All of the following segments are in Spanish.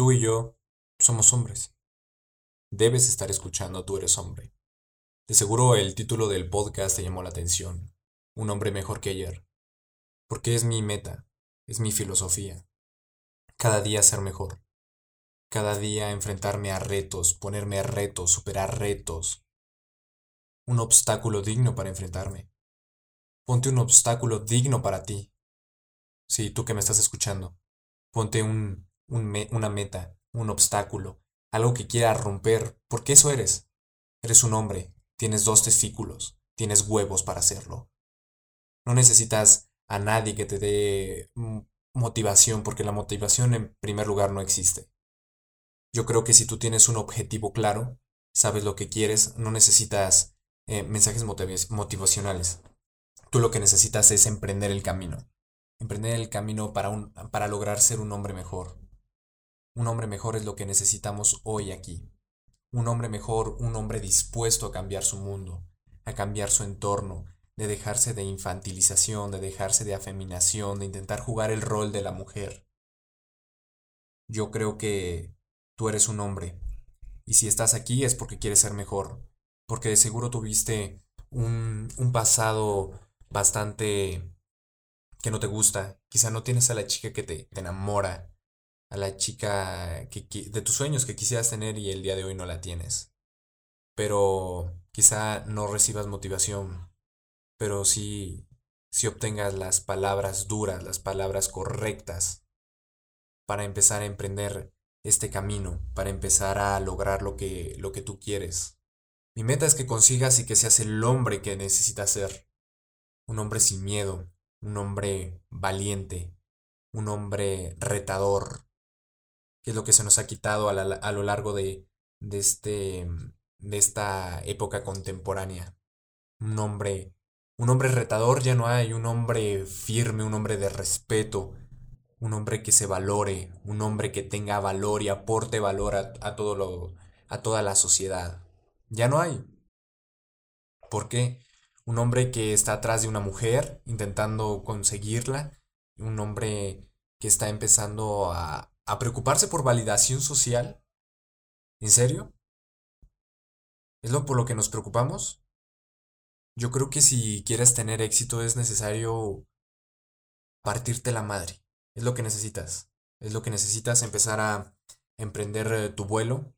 Tú y yo somos hombres. Debes estar escuchando Tú eres hombre. De seguro el título del podcast te llamó la atención. Un hombre mejor que ayer. Porque es mi meta, es mi filosofía. Cada día ser mejor. Cada día enfrentarme a retos, ponerme a retos, superar retos. Un obstáculo digno para enfrentarme. Ponte un obstáculo digno para ti. Sí, tú que me estás escuchando. Ponte un una meta, un obstáculo, algo que quieras romper, porque eso eres. Eres un hombre, tienes dos testículos, tienes huevos para hacerlo. No necesitas a nadie que te dé motivación, porque la motivación en primer lugar no existe. Yo creo que si tú tienes un objetivo claro, sabes lo que quieres, no necesitas eh, mensajes motivacionales. Tú lo que necesitas es emprender el camino. Emprender el camino para, para lograr ser un hombre mejor, un hombre mejor es lo que necesitamos hoy aquí. Un hombre mejor, un hombre dispuesto a cambiar su mundo, a cambiar su entorno, de dejarse de infantilización, de dejarse de afeminación, de intentar jugar el rol de la mujer. Yo creo que tú eres un hombre, y si estás aquí es porque quieres ser mejor, porque de seguro tuviste un, un pasado bastante que no te gusta, quizá no tienes a la chica que te, te enamora, a la chica que, de tus sueños que quisieras tener y el día de hoy no la tienes. Pero quizá no recibas motivación, pero sí, si obtengas las palabras duras, las palabras correctas para empezar a emprender este camino, para empezar a lograr lo que, lo que tú quieres. Mi meta es que consigas y que seas el hombre que necesitas ser. Un hombre sin miedo, un hombre valiente, un hombre retador, que es lo que se nos ha quitado a, lo largo de, de, este, de esta época contemporánea. Un hombre, un hombre retador ya no hay, un hombre firme, un hombre de respeto, un hombre que se valore, un hombre que tenga valor y aporte valor a, todo lo, a toda la sociedad. Ya no hay. ¿Por qué? Un hombre que está atrás de una mujer intentando conseguirla, un hombre que está empezando a, a preocuparse por validación social? ¿En serio? ¿Es lo por lo que nos preocupamos? Yo creo que si quieres tener éxito es necesario partirte la madre. Es lo que necesitas. Es lo que necesitas empezar a emprender eh, tu vuelo,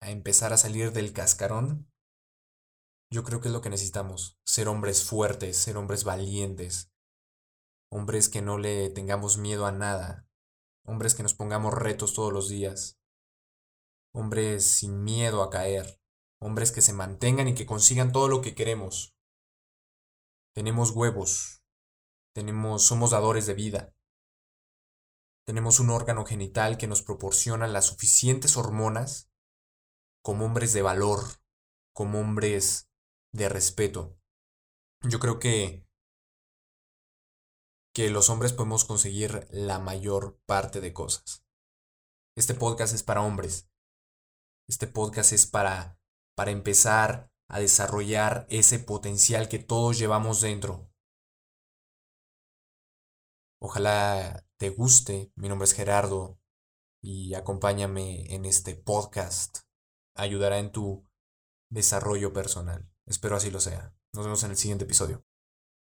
a empezar a salir del cascarón. Yo creo que es lo que necesitamos. Ser hombres fuertes, ser hombres valientes. Hombres que no le tengamos miedo a nada, hombres que nos pongamos retos todos los días, hombres sin miedo a caer, hombres que se mantengan y que consigan todo lo que queremos. Tenemos huevos, tenemos, somos dadores de vida. Tenemos un órgano genital que nos proporciona las suficientes hormonas como hombres de valor, como hombres de respeto. Yo creo que que los hombres podemos conseguir la mayor parte de cosas. Este podcast es para hombres. Este podcast es para, para empezar a desarrollar ese potencial que todos llevamos dentro. Ojalá te guste. Mi nombre es Gerardo y acompáñame en este podcast. Ayudará en tu desarrollo personal. Espero así lo sea. Nos vemos en el siguiente episodio.